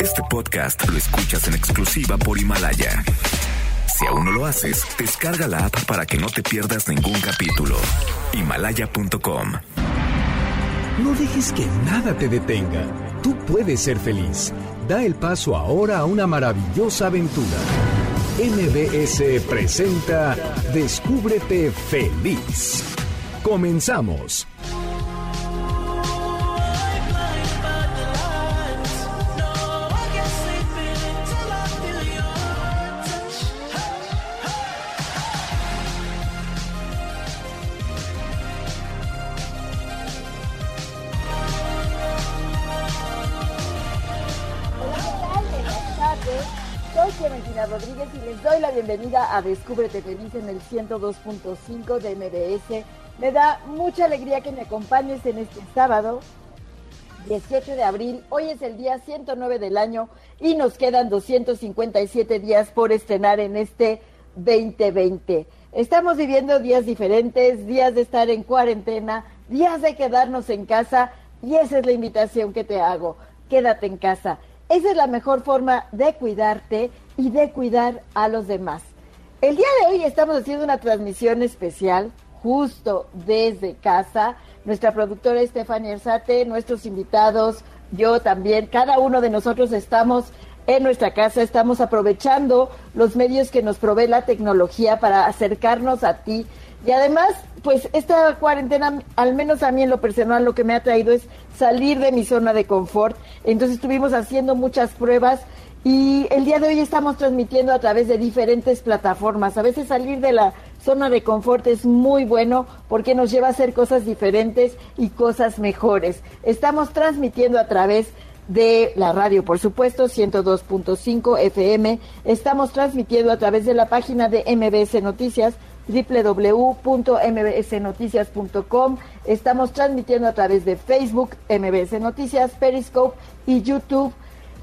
Este podcast lo escuchas en exclusiva por Himalaya. Si aún no lo haces, descarga la app para que no te pierdas ningún capítulo. Himalaya.com. No dejes que nada te detenga. Tú puedes ser feliz. Da el paso ahora a una maravillosa aventura. MBS presenta Descúbrete feliz. Comenzamos. Doy la bienvenida a Descúbrete Feliz en el 102.5 de MBS. Me da mucha alegría que me acompañes en este sábado, 18 de abril. Hoy es el día 109 del año y nos quedan 257 días por estrenar en este 2020. Estamos viviendo días diferentes, días de estar en cuarentena, días de quedarnos en casa y esa es la invitación que te hago. Quédate en casa. Esa es la mejor forma de cuidarte y de cuidar a los demás. El día de hoy estamos haciendo una transmisión especial justo desde casa. Nuestra productora Estefania Erzate, nuestros invitados, yo también, cada uno de nosotros estamos en nuestra casa, estamos aprovechando los medios que nos provee la tecnología para acercarnos a ti. Y además, pues esta cuarentena, al menos a mí en lo personal, lo que me ha traído es salir de mi zona de confort. Entonces estuvimos haciendo muchas pruebas y el día de hoy estamos transmitiendo a través de diferentes plataformas. A veces salir de la zona de confort es muy bueno porque nos lleva a hacer cosas diferentes y cosas mejores. Estamos transmitiendo a través la radio, por supuesto, 102.5 FM. Estamos transmitiendo a través de la página de MBS Noticias www.mbsnoticias.com. Estamos transmitiendo a través de Facebook, MBS Noticias, Periscope y YouTube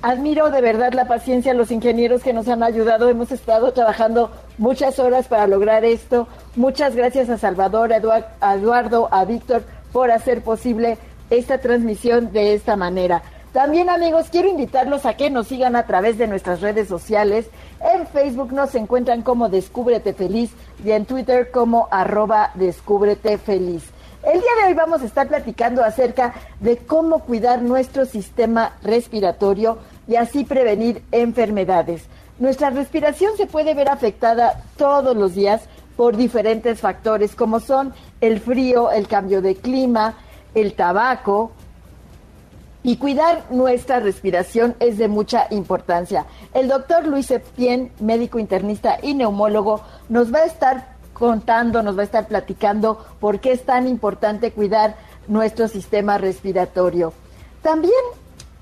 admiro de verdad la paciencia de los ingenieros que nos han ayudado. Hemos estado trabajando muchas horas para lograr esto. Muchas gracias a Salvador, a Eduardo, a Víctor por hacer posible esta transmisión de esta manera. También amigos, quiero invitarlos a que nos sigan a través de nuestras redes sociales. En Facebook nos encuentran como Descúbrete Feliz y en Twitter como arroba Descúbrete Feliz. El día de hoy vamos a estar platicando acerca de cómo cuidar nuestro sistema respiratorio y así prevenir enfermedades. Nuestra respiración se puede ver afectada todos los días por diferentes factores como son el frío, el cambio de clima, el tabaco. Y cuidar nuestra respiración es de mucha importancia. El doctor Luis Septien, médico internista y neumólogo, nos va a estar contando, nos va a estar platicando por qué es tan importante cuidar nuestro sistema respiratorio. También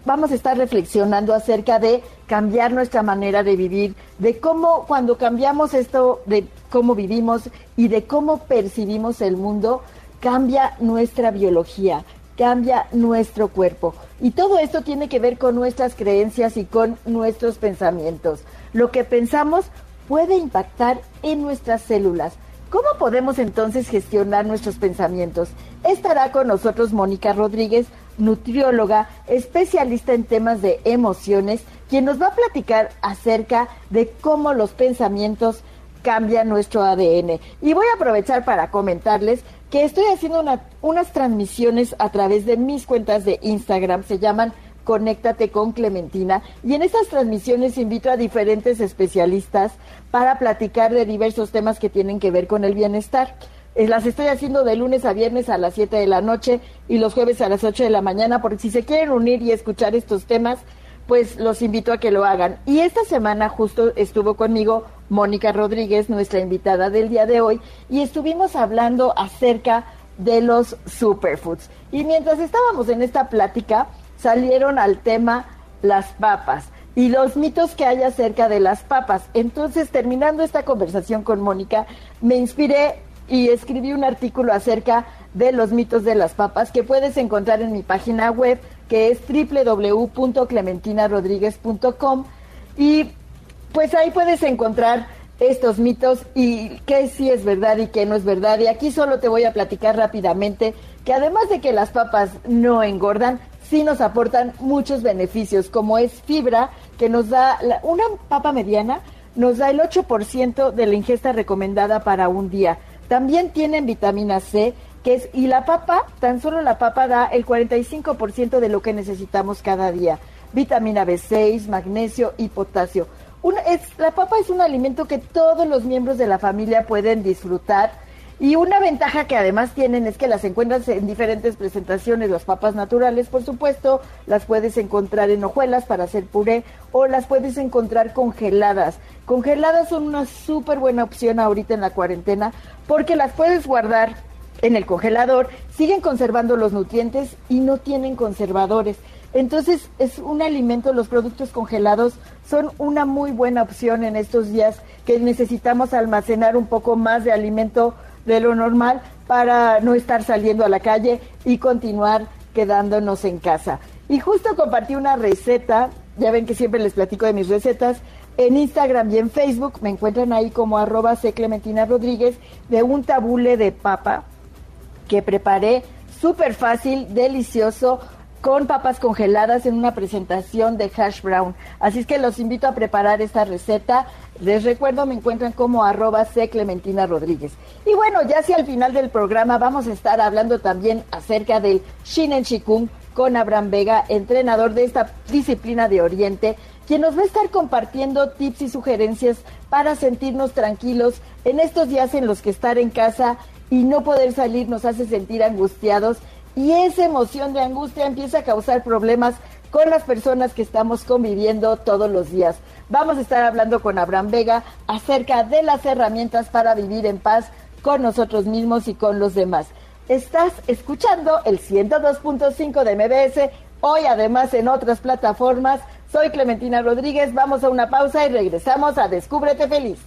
vamos a estar reflexionando acerca de cambiar nuestra manera de vivir, de cómo cuando cambiamos esto, de cómo vivimos y de cómo percibimos el mundo, cambia nuestra biología, cambia nuestro cuerpo. Y todo esto tiene que ver con nuestras creencias y con nuestros pensamientos. Lo que pensamos puede impactar en nuestras células. ¿Cómo podemos entonces gestionar nuestros pensamientos? Estará con nosotros Mónica Rodríguez, nutrióloga, especialista en temas de emociones, quien nos va a platicar acerca de cómo los pensamientos cambian nuestro ADN. Y voy a aprovechar para comentarles que estoy haciendo unas transmisiones a través de mis cuentas de Instagram, se llaman Conéctate con Clementina. Y en estas transmisiones invito a diferentes especialistas para platicar de diversos temas que tienen que ver con el bienestar. Eh, las estoy haciendo de lunes a viernes a las 7 de la noche y los jueves a las 8 de la mañana, porque si se quieren unir y escuchar estos temas, pues los invito a que lo hagan. Y esta semana justo estuvo conmigo Mónica Rodríguez, nuestra invitada del día de hoy, y estuvimos hablando acerca de los superfoods. Y mientras estábamos en esta plática, salieron al tema las papas y los mitos que hay acerca de las papas. Entonces, terminando esta conversación con Mónica, me inspiré y escribí un artículo acerca de los mitos de las papas que puedes encontrar en mi página web que es www.clementinarodríguez.com y pues ahí puedes encontrar estos mitos y qué sí es verdad y qué no es verdad. Y aquí solo te voy a platicar rápidamente que además de que las papas no engordan, sí nos aportan muchos beneficios, como es fibra, que nos da una papa mediana, nos da el 8% de la ingesta recomendada para un día. También tienen vitamina C, que es, y la papa, tan solo la papa da el 45% de lo que necesitamos cada día. Vitamina B6, magnesio y potasio. es, la papa es un alimento que todos los miembros de la familia pueden disfrutar y una ventaja que además tienen es que las encuentras en diferentes presentaciones, las papas naturales, por supuesto, las puedes encontrar en hojuelas para hacer puré o las puedes encontrar congeladas. Congeladas son una súper buena opción ahorita en la cuarentena porque las puedes guardar en el congelador, siguen conservando los nutrientes y no tienen conservadores. Entonces es un alimento, los productos congelados son una muy buena opción en estos días que necesitamos almacenar un poco más de alimento de lo normal para no estar saliendo a la calle y continuar quedándonos en casa. Y justo compartí una receta, ya ven que siempre les platico de mis recetas, en Instagram y en Facebook me encuentran ahí como arroba C Clementina Rodríguez de un tabule de papa que preparé súper fácil, delicioso, con papas congeladas en una presentación de hash brown. Así es que los invito a preparar esta receta. Les recuerdo, me encuentran como arroba C Clementina Rodríguez. Y bueno, ya hacia el final del programa vamos a estar hablando también acerca del Shinen Shikun con Abraham Vega, entrenador de esta disciplina de Oriente, quien nos va a estar compartiendo tips y sugerencias para sentirnos tranquilos en estos días en los que estar en casa y no poder salir nos hace sentir angustiados y esa emoción de angustia empieza a causar problemas con las personas que estamos conviviendo todos los días. Vamos a estar hablando con Abraham Vega acerca de las herramientas para vivir en paz con nosotros mismos y con los demás. Estás escuchando el 102.5 de MBS, hoy además en otras plataformas. Soy Clementina Rodríguez, vamos a una pausa y regresamos a Descúbrete Feliz.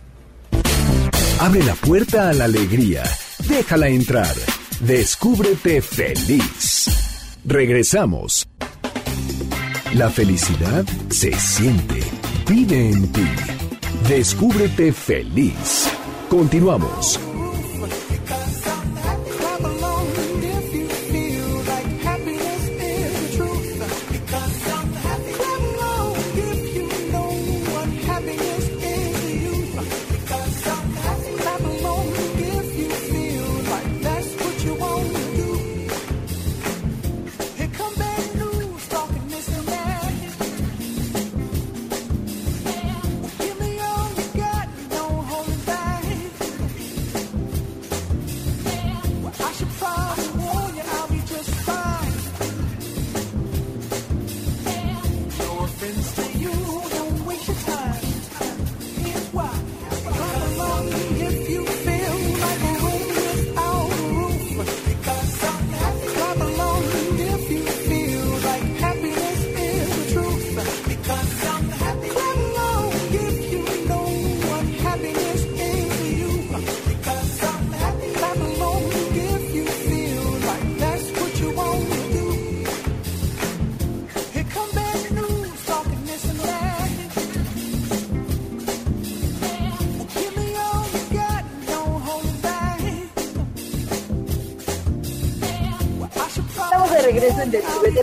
Abre la puerta a la alegría, déjala entrar. Descúbrete feliz. Regresamos. La felicidad se siente, vive en ti. Descúbrete feliz. Continuamos.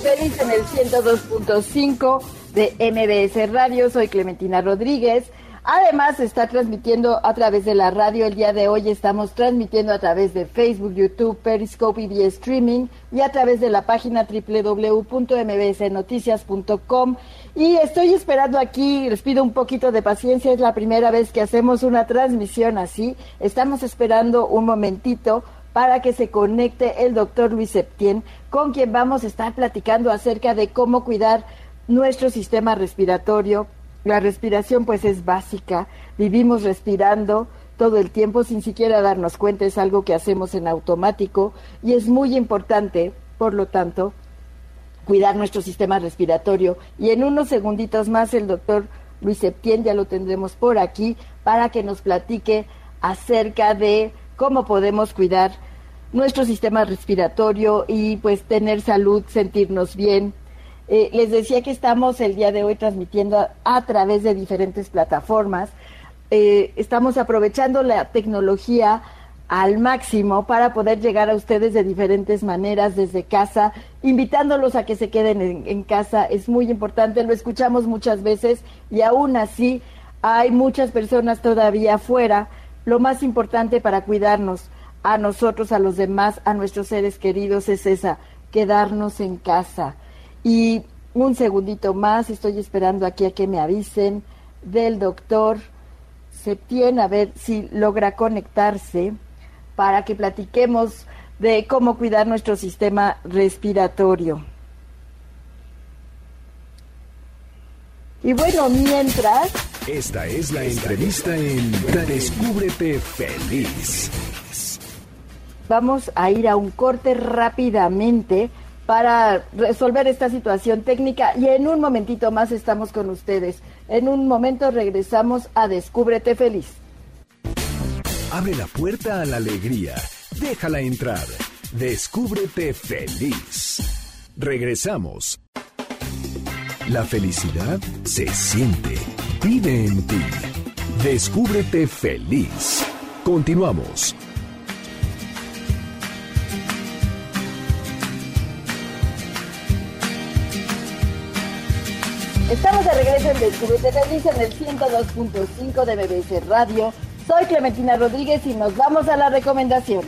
Feliz en el 102.5 de MBS Radio. Soy Clementina Rodríguez. Además, está transmitiendo a través de la radio. El día de hoy estamos transmitiendo a través de Facebook, YouTube, Periscope y streaming y a través de la página www.mbsnoticias.com. Y estoy esperando aquí, les pido un poquito de paciencia, es la primera vez que hacemos una transmisión así. Estamos esperando un momentito para que se conecte el doctor Luis Septién, con quien vamos a estar platicando acerca de cómo cuidar nuestro sistema respiratorio. La respiración pues es básica, vivimos respirando todo el tiempo sin siquiera darnos cuenta, es algo que hacemos en automático y es muy importante, por lo tanto, cuidar nuestro sistema respiratorio. Y en unos segunditos más el doctor Luis Septién ya lo tendremos por aquí para que nos platique acerca de cómo podemos cuidar nuestro sistema respiratorio y pues tener salud, sentirnos bien. Eh, les decía que estamos el día de hoy transmitiendo a, través de diferentes plataformas. Eh, estamos aprovechando la tecnología al máximo para poder llegar a ustedes de diferentes maneras desde casa, invitándolos a que se queden en, casa. Es muy importante, lo escuchamos muchas veces y aún así hay muchas personas todavía afuera. Lo más importante para cuidarnos a nosotros, a los demás, a nuestros seres queridos es esa, quedarnos en casa. Y un segundito más, estoy esperando aquí a que me avisen del doctor Septién, a ver si logra conectarse para que platiquemos de cómo cuidar nuestro sistema respiratorio. Y bueno, mientras... Esta es la entrevista en Descúbrete Feliz. Vamos a ir a un corte rápidamente para resolver esta situación técnica y en un momentito más estamos con ustedes. En un momento regresamos a Descúbrete Feliz. Abre la puerta a la alegría. Déjala entrar. Descúbrete feliz. Regresamos. La felicidad se siente. Vive en ti. Descúbrete feliz. Continuamos. Estamos de regreso en Descúbrete Feliz en el 102.5 de BBC Radio soy Clementina Rodríguez y nos vamos a la recomendación.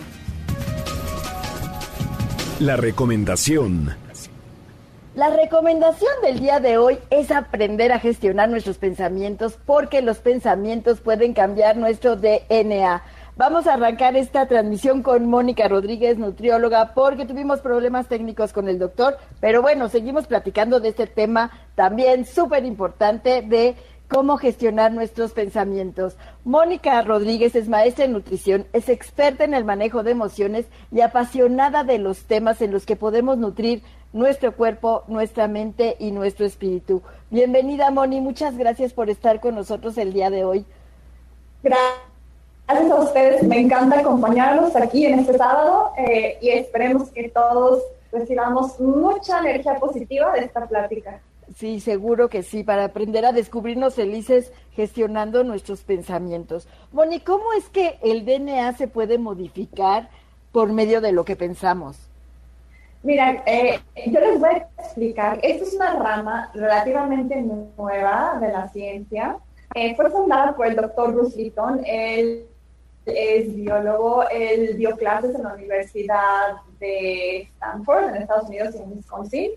La recomendación. La recomendación del día de hoy es aprender a gestionar nuestros pensamientos porque los pensamientos pueden cambiar nuestro DNA. Vamos a arrancar esta transmisión con Mónica Rodríguez, nutrióloga, porque tuvimos problemas técnicos con el doctor, pero bueno, seguimos platicando de este tema también súper importante de cómo gestionar nuestros pensamientos. Mónica Rodríguez es maestra en nutrición, es experta en el manejo de emociones y apasionada de los temas en los que podemos nutrir nuestro cuerpo, nuestra mente y nuestro espíritu. Bienvenida, Moni, muchas gracias por estar con nosotros el día de hoy. Gracias a ustedes, me encanta acompañarlos aquí en este sábado eh, y esperemos que todos recibamos mucha energía positiva de esta plática. Sí, seguro que sí, para aprender a descubrirnos felices gestionando nuestros pensamientos. Moni, ¿cómo es que el DNA se puede modificar por medio de lo que pensamos? Mira, eh, yo les voy a explicar. Esta es una rama relativamente nueva de la ciencia. Eh, fue fundada por el doctor Bruce Litton. Él es biólogo, él dio clases en la Universidad de Stanford, en Estados Unidos y en Wisconsin.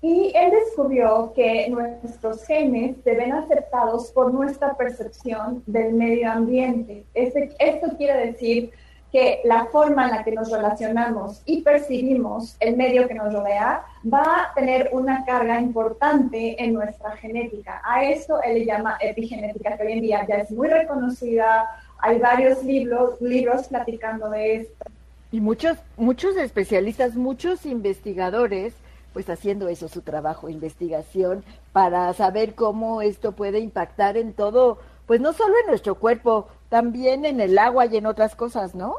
Y él descubrió que nuestros genes se ven aceptados por nuestra percepción del medio ambiente. Este, esto quiere decir que la forma en la que nos relacionamos y percibimos el medio que nos rodea va a tener una carga importante en nuestra genética. A eso él le llama epigenética, que hoy en día ya es muy reconocida. Hay varios libros, libros platicando de esto. Y muchos, muchos especialistas, muchos investigadores pues haciendo eso su trabajo, investigación, para saber cómo esto puede impactar en todo, pues no solo en nuestro cuerpo, también en el agua y en otras cosas, ¿no?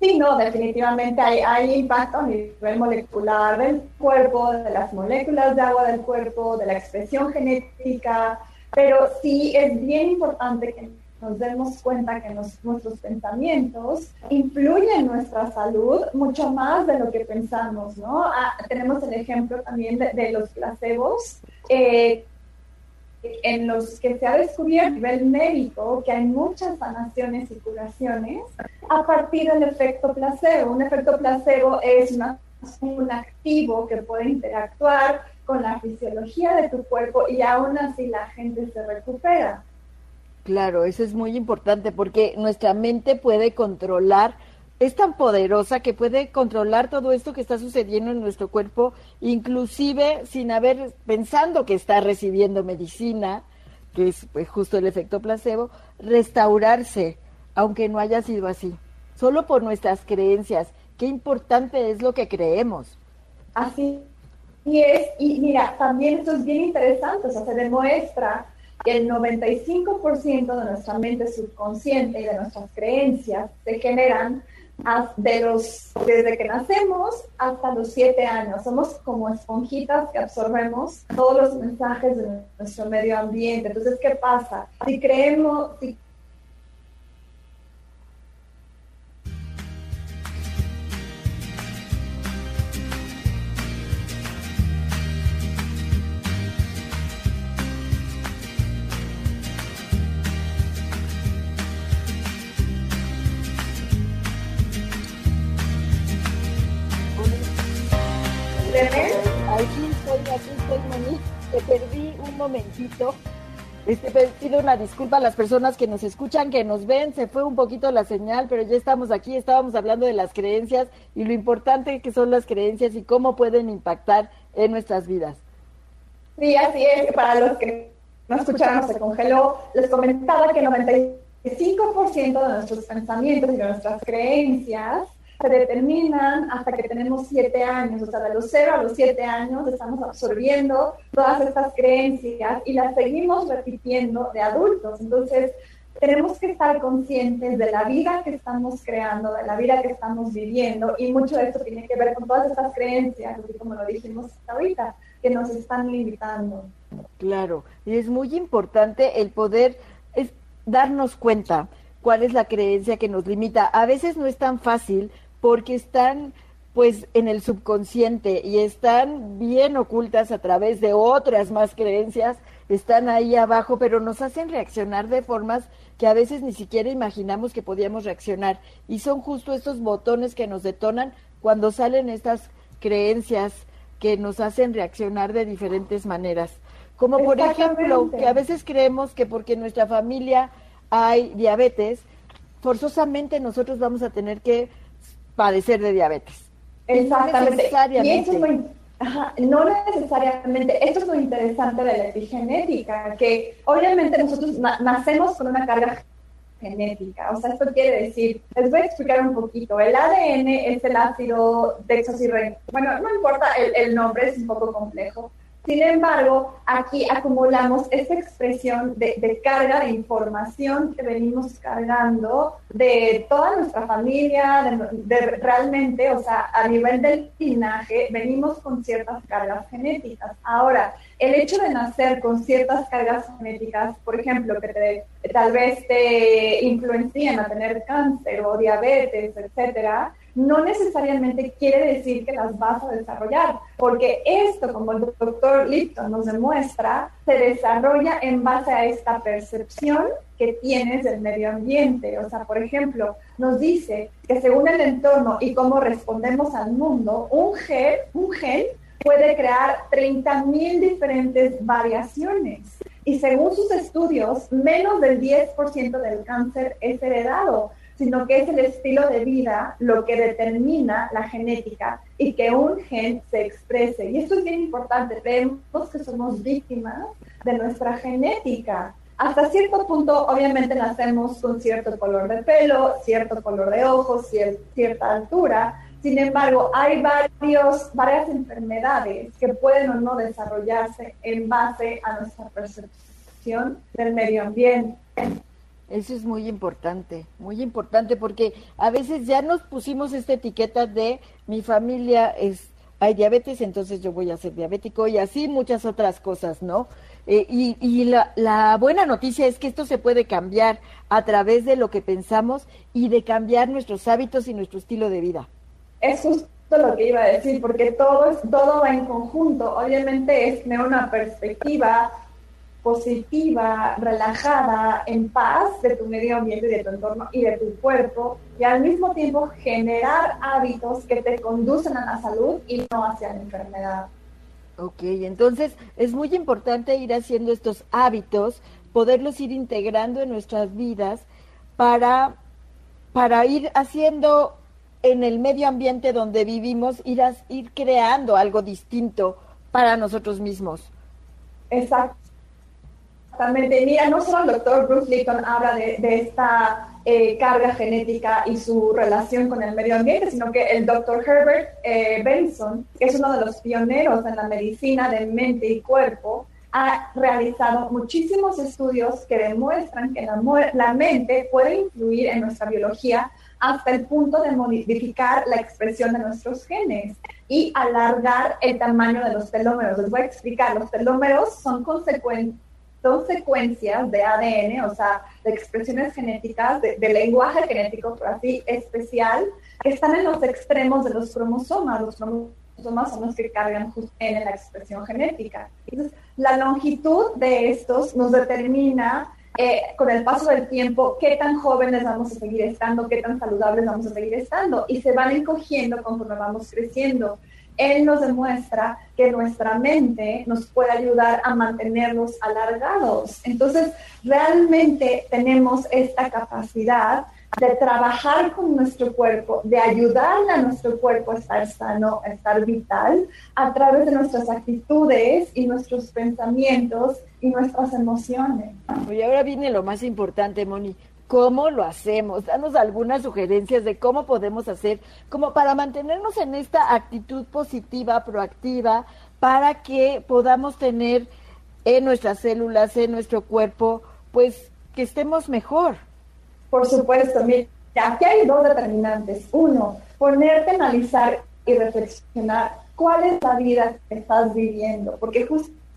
Sí, no, definitivamente hay, hay impacto a nivel molecular del cuerpo, de las moléculas de agua del cuerpo, de la expresión genética, pero sí es bien importante que nos demos cuenta que nuestros pensamientos influyen en nuestra salud mucho más de lo que pensamos, ¿no? Ah, tenemos el ejemplo también de, los placebos, eh, en los que se ha descubierto a nivel médico que hay muchas sanaciones y curaciones a partir del efecto placebo. Un efecto placebo es un activo que puede interactuar con la fisiología de tu cuerpo y aún así la gente se recupera. Claro, eso es muy importante porque nuestra mente puede controlar, es tan poderosa que puede controlar todo esto que está sucediendo en nuestro cuerpo, inclusive sin haber pensando que está recibiendo medicina, que es pues, justo el efecto placebo, restaurarse, aunque no haya sido así, solo por nuestras creencias. Qué importante es lo que creemos. Así y es, y mira, también esto es bien interesante, o sea, se demuestra el 95% de nuestra mente subconsciente y de nuestras creencias se generan de los, desde que nacemos hasta los 7 años. Somos como esponjitas que absorbemos todos los mensajes de nuestro medio ambiente. Entonces, ¿qué pasa? Si creemos, una disculpa a las personas que nos escuchan, que nos ven, se fue un poquito la señal, pero ya estamos aquí, estábamos hablando de las creencias y lo importante que son las creencias y cómo pueden impactar en nuestras vidas. Sí, así es, para los que no escucharon, se congeló, les comentaba que 95% de nuestros pensamientos y de nuestras creencias se determinan hasta que tenemos siete años, o sea, de los cero a los siete años estamos absorbiendo todas estas creencias y las seguimos repitiendo de adultos. Entonces, tenemos que estar conscientes de la vida que estamos creando, de la vida que estamos viviendo y mucho de esto tiene que ver con todas estas creencias, así como lo dijimos ahorita, que nos están limitando. Claro, y es muy importante el poder es darnos cuenta cuál es la creencia que nos limita. A veces no es tan fácil porque están pues en el subconsciente y están bien ocultas a través de otras más creencias, están ahí abajo, pero nos hacen reaccionar de formas que a veces ni siquiera imaginamos que podíamos reaccionar. Y son justo estos botones que nos detonan cuando salen estas creencias que nos hacen reaccionar de diferentes maneras. Como por ejemplo, que a veces creemos que porque en nuestra familia hay diabetes, forzosamente nosotros vamos a tener que padecer de diabetes. Exactamente. Y no necesariamente, esto es lo interesante de la epigenética, que obviamente nosotros nacemos con una carga genética, o sea, esto quiere decir, les voy a explicar un poquito, el ADN es el ácido desoxirribonucleico, bueno, no importa el, el nombre, es un poco complejo, sin embargo, aquí acumulamos esa expresión de, carga de información que venimos cargando de toda nuestra familia, de, realmente, o sea, a nivel del linaje, venimos con ciertas cargas genéticas. Ahora, el hecho de nacer con ciertas cargas genéticas, por ejemplo, que te, tal vez te influencien a tener cáncer o diabetes, etcétera, no necesariamente quiere decir que las vas a desarrollar, porque esto, como el doctor Lipton nos demuestra, se desarrolla en base a esta percepción que tienes del medio ambiente. O sea, por ejemplo, nos dice que según el entorno y cómo respondemos al mundo, un gen, un gen puede crear 30.000 diferentes variaciones. Y según sus estudios, menos del 10% del cáncer es heredado sino que es el estilo de vida lo que determina la genética y que un gen se exprese. Y esto es bien importante, vemos que somos víctimas de nuestra genética. Hasta cierto punto, obviamente, nacemos con cierto color de pelo, cierto color de ojos, cierta altura. Sin embargo, hay varios, varias enfermedades que pueden o no desarrollarse en base a nuestra percepción del medio ambiente. Eso es muy importante, muy importante porque a veces ya nos pusimos esta etiqueta de mi familia es hay diabetes, entonces yo voy a ser diabético y así muchas otras cosas, ¿no? Eh, y y la, la buena noticia es que esto se puede cambiar a través de lo que pensamos y de cambiar nuestros hábitos y nuestro estilo de vida. Es justo lo que iba a decir, porque todo, es, todo va en conjunto. Obviamente es tener una perspectiva positiva, relajada, en paz de tu medio ambiente, de tu entorno y de tu cuerpo, y al mismo tiempo generar hábitos que te conducen a la salud y no hacia la enfermedad. Ok, entonces es muy importante ir haciendo estos hábitos, poderlos ir integrando en nuestras vidas para, para ir haciendo en el medio ambiente donde vivimos, ir, ir creando algo distinto para nosotros mismos. Exacto. Exactamente. Mira, no solo el doctor Bruce Lipton habla de, esta eh, carga genética y su relación con el medio ambiente, sino que el doctor Herbert eh, Benson, que es uno de los pioneros en la medicina de mente y cuerpo, ha realizado muchísimos estudios que demuestran que la, mente puede influir en nuestra biología hasta el punto de modificar la expresión de nuestros genes y alargar el tamaño de los telómeros. Les voy a explicar, los telómeros son consecuentes son secuencias de ADN, o sea, de expresiones genéticas, de, lenguaje genético, por así, especial, que están en los extremos de los cromosomas. Los cromosomas son los que cargan justo en la expresión genética. Entonces, la longitud de estos nos determina eh, con el paso del tiempo qué tan jóvenes vamos a seguir estando, qué tan saludables vamos a seguir estando, y se van encogiendo conforme vamos creciendo. Él nos demuestra que nuestra mente nos puede ayudar a mantenerlos alargados. Entonces, realmente tenemos esta capacidad de trabajar con nuestro cuerpo, de ayudarle a nuestro cuerpo a estar sano, a estar vital, a través de nuestras actitudes y nuestros pensamientos y nuestras emociones. Y ahora viene lo más importante, Moni. ¿Cómo lo hacemos? Danos algunas sugerencias de cómo podemos hacer, como para mantenernos en esta actitud positiva, proactiva, para que podamos tener en nuestras células, en nuestro cuerpo, pues que estemos mejor. Por supuesto, mira, aquí hay dos determinantes. Uno, ponerte a analizar y reflexionar cuál es la vida que estás viviendo, porque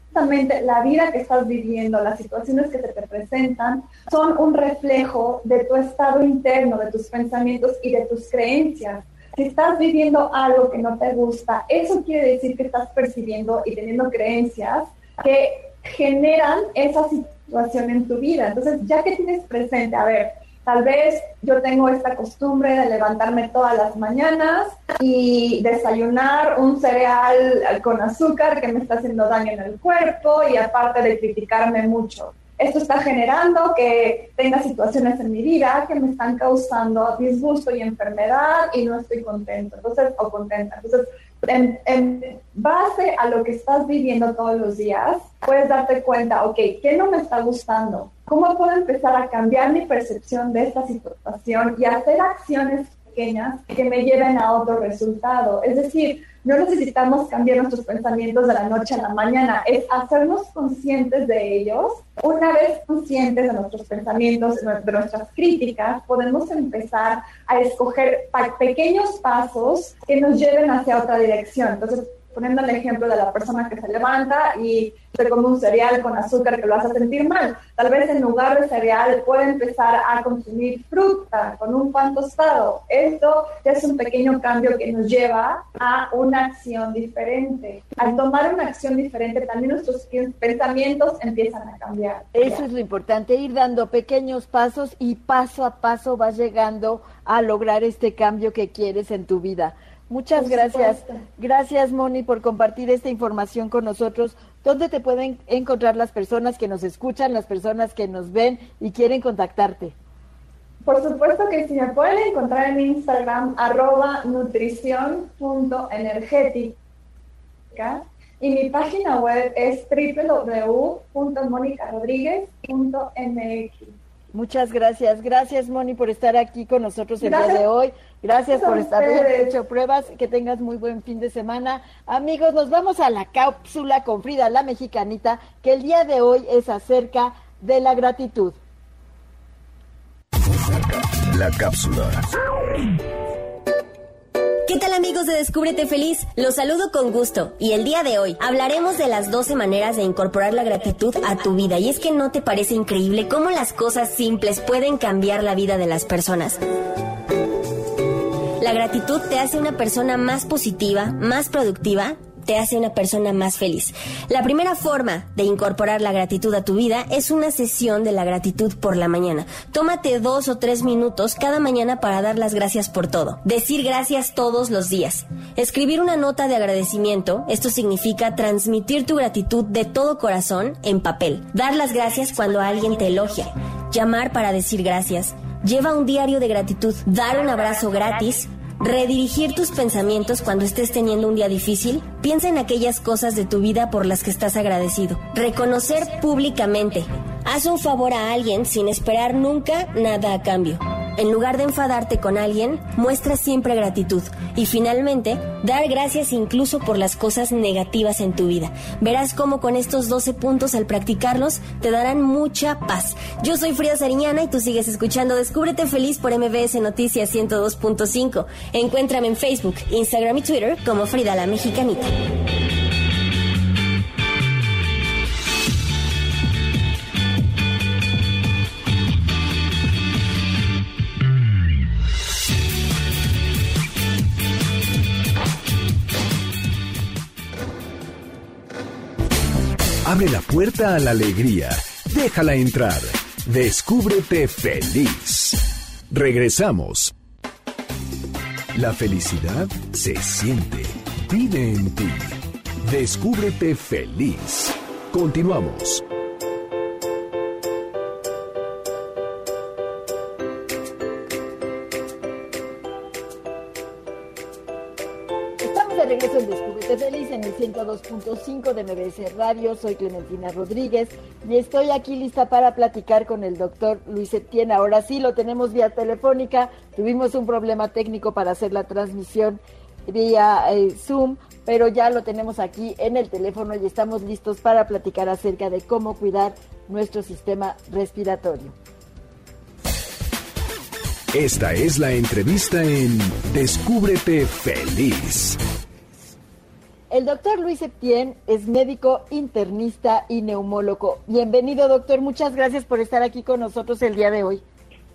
justamente la vida que estás viviendo, las situaciones que se te presentan, son un reflejo de tu estado interno, de tus pensamientos y de tus creencias. Si estás viviendo algo que no te gusta, eso quiere decir que estás percibiendo y teniendo creencias que generan esa situación en tu vida. Entonces, ya que tienes presente, a ver, Tal vez yo tengo esta costumbre de levantarme todas las mañanas y desayunar un cereal con azúcar que me está haciendo daño en el cuerpo y aparte de criticarme mucho. Esto está generando que tenga situaciones en mi vida que me están causando disgusto y enfermedad y no estoy contento, entonces, o contenta. Entonces, en, base a lo que estás viviendo todos los días, puedes darte cuenta, ok, ¿qué no me está gustando? ¿Cómo puedo empezar a cambiar mi percepción de esta situación y hacer acciones pequeñas que me lleven a otro resultado? Es decir, no necesitamos cambiar nuestros pensamientos de la noche a la mañana, es hacernos conscientes de ellos. Una vez conscientes de nuestros pensamientos, de nuestras críticas, podemos empezar a escoger pequeños pasos que nos lleven hacia otra dirección. Entonces, poniendo el ejemplo de la persona que se levanta y se come un cereal con azúcar que lo hace sentir mal. Tal vez en lugar de cereal puede empezar a consumir fruta con un pan tostado. Esto es un pequeño cambio que nos lleva a una acción diferente. Al tomar una acción diferente, también nuestros pensamientos empiezan a cambiar. Eso es lo importante, ir dando pequeños pasos y paso a paso vas llegando a lograr este cambio que quieres en tu vida. Muchas gracias. Gracias, Moni, por compartir esta información con nosotros. ¿Dónde te pueden encontrar las personas que nos escuchan, las personas que nos ven y quieren contactarte? Por supuesto que sí, me pueden encontrar en Instagram, arroba nutrición.energética y mi página web es www.monicarodríguez.mx. Muchas gracias. Gracias, Moni, por estar aquí con nosotros el día de hoy. Gracias por estar hecho pruebas. Que tengas muy buen fin de semana. Amigos, nos vamos a la cápsula con Frida, la mexicanita, que el día de hoy es acerca de la gratitud. La cápsula. ¿Qué tal amigos de Descúbrete Feliz? Los saludo con gusto y el día de hoy hablaremos de las 12 maneras de incorporar la gratitud a tu vida. Y es que no te parece increíble cómo las cosas simples pueden cambiar la vida de las personas. La gratitud te hace una persona más positiva, más productiva te hace una persona más feliz. La primera forma de incorporar la gratitud a tu vida es una sesión de la gratitud por la mañana. Tómate dos o tres minutos cada mañana para dar las gracias por todo. Decir gracias todos los días. Escribir una nota de agradecimiento. Esto significa transmitir tu gratitud de todo corazón en papel. Dar las gracias cuando alguien te elogia. Llamar para decir gracias. Lleva un diario de gratitud. Dar un abrazo gratis Redirigir tus pensamientos cuando estés teniendo un día difícil. Piensa en aquellas cosas de tu vida por las que estás agradecido. Reconocer públicamente. Haz un favor a alguien sin esperar nunca nada a cambio. En lugar de enfadarte con alguien, muestra siempre gratitud. Y finalmente, dar gracias incluso por las cosas negativas en tu vida. Verás cómo con estos 12 puntos al practicarlos te darán mucha paz. Yo soy Frida Sariñana y tú sigues escuchando Descúbrete Feliz por MBS Noticias 102.5. Encuéntrame en Facebook, Instagram y Twitter como Frida la Mexicanita. Abre la puerta a la alegría. Déjala entrar. Descúbrete feliz. Regresamos. La felicidad se siente vive en ti. Descúbrete feliz. Continuamos. El 102.5 de MBS Radio. Soy Clementina Rodríguez y estoy aquí lista para platicar con el doctor Luis Etienne. Ahora sí lo tenemos vía telefónica. Tuvimos un problema técnico para hacer la transmisión vía eh, Zoom, pero ya lo tenemos aquí en el teléfono y estamos listos para platicar acerca de cómo cuidar nuestro sistema respiratorio. Esta es la entrevista en Descúbrete Feliz. El doctor Luis Etienne es médico internista y neumólogo. Bienvenido, doctor. Muchas gracias por estar aquí con nosotros el día de hoy.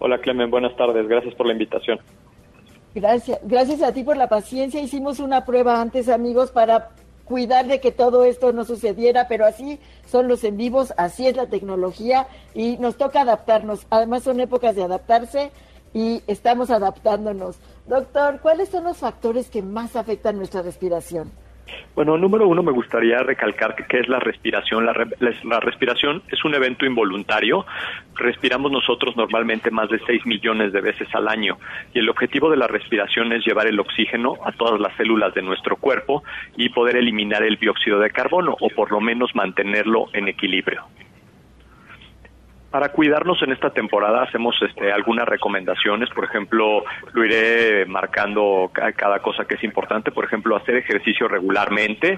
Hola, Clemen. Buenas tardes. Gracias por la invitación. Gracias, gracias a ti por la paciencia. Hicimos una prueba antes, amigos, para cuidar de que todo esto no sucediera, pero así son los en vivos, así es la tecnología y nos toca adaptarnos. Además son épocas de adaptarse y estamos adaptándonos. Doctor, ¿cuáles son los factores que más afectan nuestra respiración? Bueno, número uno, me gustaría recalcar que, es la respiración. La, la, respiración es un evento involuntario. Respiramos nosotros normalmente más de 6 millones de veces al año y el objetivo de la respiración es llevar el oxígeno a todas las células de nuestro cuerpo y poder eliminar el dióxido de carbono o por lo menos mantenerlo en equilibrio. Para cuidarnos en esta temporada hacemos este, algunas recomendaciones, por ejemplo, lo iré marcando cada cosa que es importante, por ejemplo, hacer ejercicio regularmente,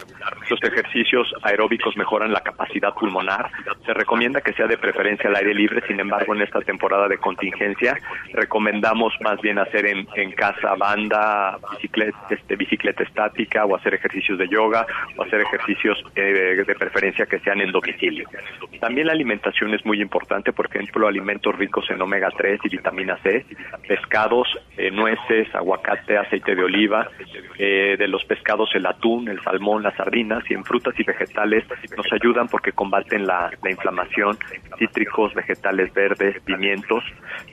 los ejercicios aeróbicos mejoran la capacidad pulmonar, se recomienda que sea de preferencia al aire libre, sin embargo, en esta temporada de contingencia recomendamos más bien hacer en, casa banda, bicicleta, este, bicicleta estática o hacer ejercicios de yoga o hacer ejercicios eh, de preferencia que sean en domicilio. También la alimentación es muy importante por ejemplo, alimentos ricos en omega 3 y vitamina C, pescados, eh, nueces, aguacate, aceite de oliva, eh, de los pescados el atún, el salmón, las sardinas y en frutas y vegetales nos ayudan porque combaten la, inflamación, cítricos, vegetales verdes, pimientos.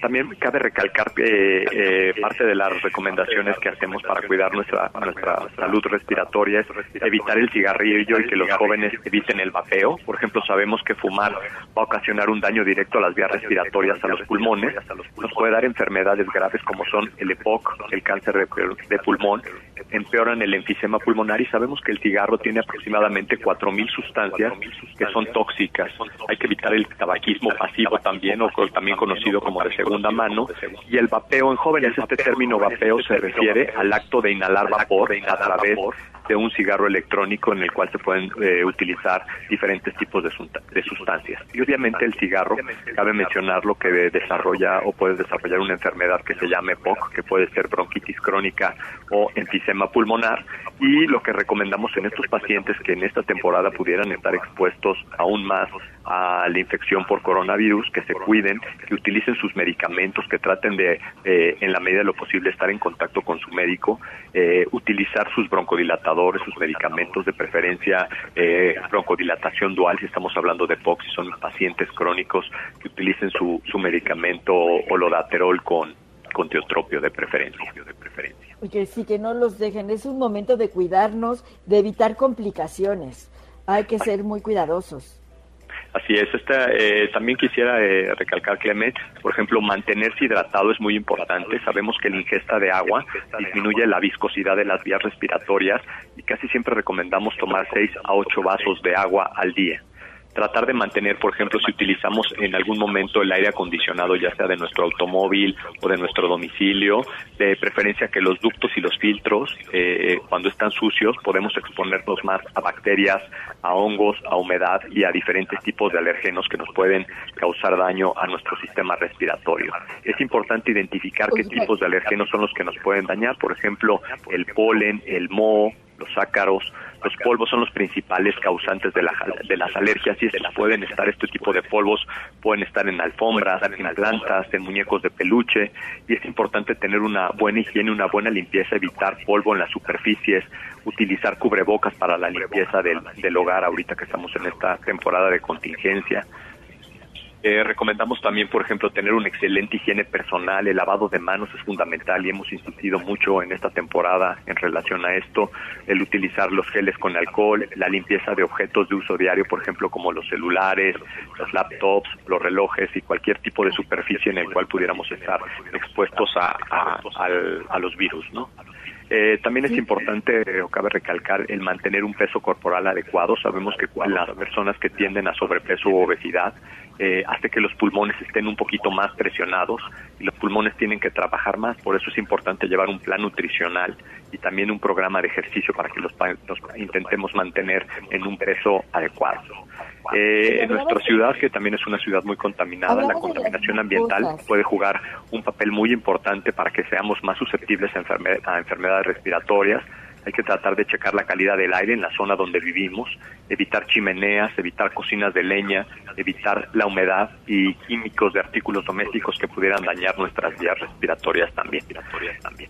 También cabe recalcar eh, parte de las recomendaciones que hacemos para cuidar nuestra, nuestra salud respiratoria es evitar el cigarrillo y que los jóvenes eviten el vapeo. Por ejemplo, sabemos que fumar va a ocasionar un daño directo a las vías respiratorias, a los pulmones, nos puede dar enfermedades graves como son el EPOC, el cáncer de, pulmón, empeoran el enfisema pulmonar y sabemos que el cigarro tiene aproximadamente 4.000 sustancias que son tóxicas. Hay que evitar el tabaquismo pasivo también, o también conocido como de segunda mano, y el vapeo en jóvenes. Este término vapeo se refiere al acto de inhalar vapor a través de un cigarro electrónico en el cual se pueden eh, utilizar diferentes tipos de, sustancias. Y obviamente el cigarro, cabe mencionar lo que desarrolla o puede desarrollar una enfermedad que se llama EPOC, que puede ser bronquitis crónica o enfisema pulmonar. Y lo que recomendamos en estos pacientes que en esta temporada pudieran estar expuestos aún más a la infección por coronavirus, que se cuiden, que utilicen sus medicamentos, que traten de, eh, en la medida de lo posible, estar en contacto con su médico, eh, utilizar sus broncodilatadores, sus medicamentos de preferencia, eh, broncodilatación dual, si estamos hablando de POC, si son pacientes crónicos, que utilicen su, su medicamento holodaterol con, con teotropio de preferencia. Porque sí, que no los dejen. Es un momento de cuidarnos, de evitar complicaciones. Hay que ser muy cuidadosos. Así es, esta, eh, también quisiera eh, recalcar, Clement, por ejemplo, mantenerse hidratado es muy importante. Sabemos que la ingesta de agua disminuye la viscosidad de las vías respiratorias y casi siempre recomendamos tomar 6 a 8 vasos de agua al día tratar de mantener, por ejemplo, si utilizamos en algún momento el aire acondicionado, ya sea de nuestro automóvil o de nuestro domicilio, de preferencia que los ductos y los filtros, eh, cuando están sucios, podemos exponernos más a bacterias, a hongos, a humedad y a diferentes tipos de alergenos que nos pueden causar daño a nuestro sistema respiratorio. Es importante identificar qué tipos de alergenos son los que nos pueden dañar, por ejemplo, el polen, el moho, los ácaros, los polvos son los principales causantes de, de las alergias y pueden estar este tipo de polvos, pueden estar en alfombras, en plantas, en muñecos de peluche y es importante tener una buena higiene, una buena limpieza, evitar polvo en las superficies, utilizar cubrebocas para la limpieza del, del hogar ahorita que estamos en esta temporada de contingencia Eh, recomendamos también, por ejemplo, tener una excelente higiene personal. El lavado de manos es fundamental y hemos insistido mucho en esta temporada en relación a esto. El utilizar los geles con alcohol, la limpieza de objetos de uso diario, por ejemplo, como los celulares, los laptops, los relojes y cualquier tipo de superficie en el cual pudiéramos estar expuestos a, a los virus, ¿no? Eh, también es importante, o cabe recalcar, el mantener un peso corporal adecuado. Sabemos que las personas que tienden a sobrepeso u obesidad eh, hace que los pulmones estén un poquito más presionados y los pulmones tienen que trabajar más. Por eso es importante llevar un plan nutricional y también un programa de ejercicio para que los, los intentemos mantener en un peso adecuado. Eh, en nuestra ciudad, que también es una ciudad muy contaminada, la contaminación ambiental puede jugar un papel muy importante para que seamos más susceptibles a, a enfermedades respiratorias, hay que tratar de checar la calidad del aire en la zona donde vivimos, evitar chimeneas, evitar cocinas de leña, evitar la humedad y químicos de artículos domésticos que pudieran dañar nuestras vías respiratorias también.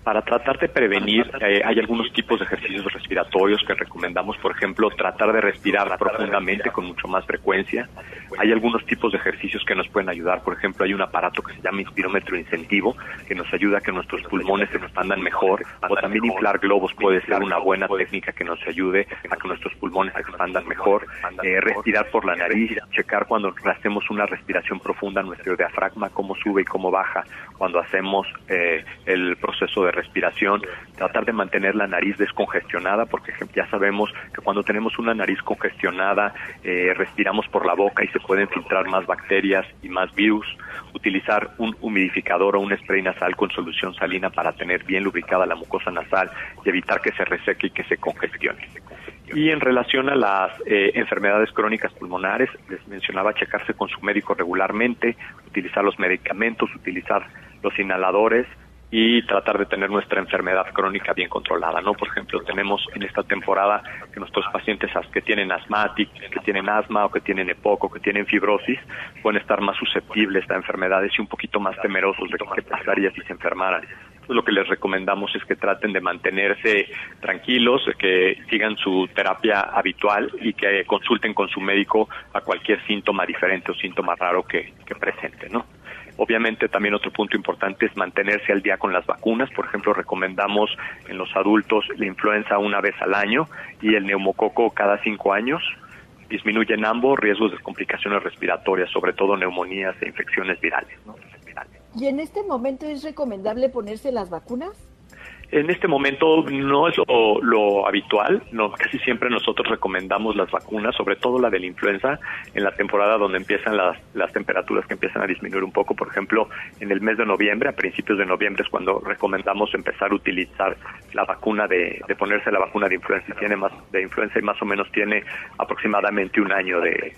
Para tratar de prevenir, eh, hay algunos tipos de ejercicios respiratorios que recomendamos, por ejemplo, tratar de respirar profundamente con mucho más frecuencia. Hay algunos tipos de ejercicios que nos pueden ayudar, por ejemplo, hay un aparato que se llama inspirómetro incentivo, que nos ayuda a que nuestros pulmones se expandan mejor, o también inflar globos puede ser una buena técnica que nos ayude a que nuestros pulmones expandan mejor, eh, respirar por la nariz, checar cuando hacemos una respiración profunda nuestro diafragma, cómo sube y cómo baja cuando hacemos eh, el proceso de respiración, tratar de mantener la nariz descongestionada, porque ya sabemos que cuando tenemos una nariz congestionada, eh, respiramos por la boca y se pueden filtrar más bacterias y más virus, utilizar un humidificador o un spray nasal con solución salina para tener bien lubricada la mucosa nasal y evitar que se reseque y que se congestione. Y en relación a las eh, enfermedades crónicas pulmonares, les mencionaba checarse con su médico regularmente, utilizar los medicamentos, utilizar los inhaladores y tratar de tener nuestra enfermedad crónica bien controlada, ¿no? Por ejemplo, tenemos en esta temporada que nuestros pacientes que tienen asmáticos, que tienen asma o que tienen EPOC o que tienen fibrosis, pueden estar más susceptibles a enfermedades y un poquito más temerosos de qué pasaría si se enfermaran lo que les recomendamos es que traten de mantenerse tranquilos, que sigan su terapia habitual y que consulten con su médico a cualquier síntoma diferente o síntoma raro que, que presente, ¿no? Obviamente también otro punto importante es mantenerse al día con las vacunas. Por ejemplo, recomendamos en los adultos la influenza una vez al año y el neumococo cada cinco años. Disminuyen ambos riesgos de complicaciones respiratorias, sobre todo neumonías e infecciones virales. ¿no? ¿Y en este momento es recomendable ponerse las vacunas? En este momento no es lo, habitual, no, casi siempre nosotros recomendamos las vacunas, sobre todo la de la influenza, en la temporada donde empiezan las, las temperaturas que empiezan a disminuir un poco. Por ejemplo, en el mes de noviembre, a principios de noviembre es cuando recomendamos empezar a utilizar la vacuna de, de ponerse la vacuna de influenza. Tiene más de influenza y más o menos tiene aproximadamente un año de,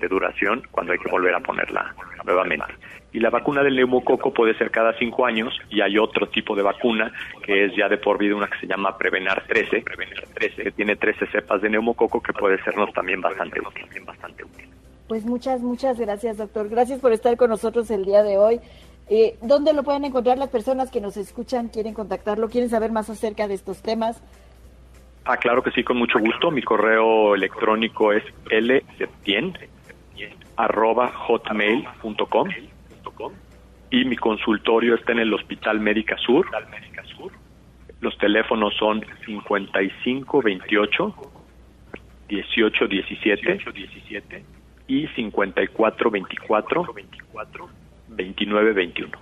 de duración cuando hay que volver a ponerla nuevamente y la vacuna del neumococo puede ser cada cinco años y hay otro tipo de vacuna que es ya de por vida una que se llama Prevenar 13, Prevenar 13 que tiene 13 cepas de neumococo que puede sernos también bastante útil, bastante útil. Pues muchas, muchas gracias doctor, gracias por estar con nosotros el día de hoy. Eh, ¿Dónde lo pueden encontrar las personas que nos escuchan, quieren contactarlo, quieren saber más acerca de estos temas? Ah, claro que sí, con mucho gusto. Mi correo electrónico es lseptien arroba hotmail.com y mi consultorio está en el Hospital Médica Sur. Los teléfonos son 5528 1817 y 5424 2921.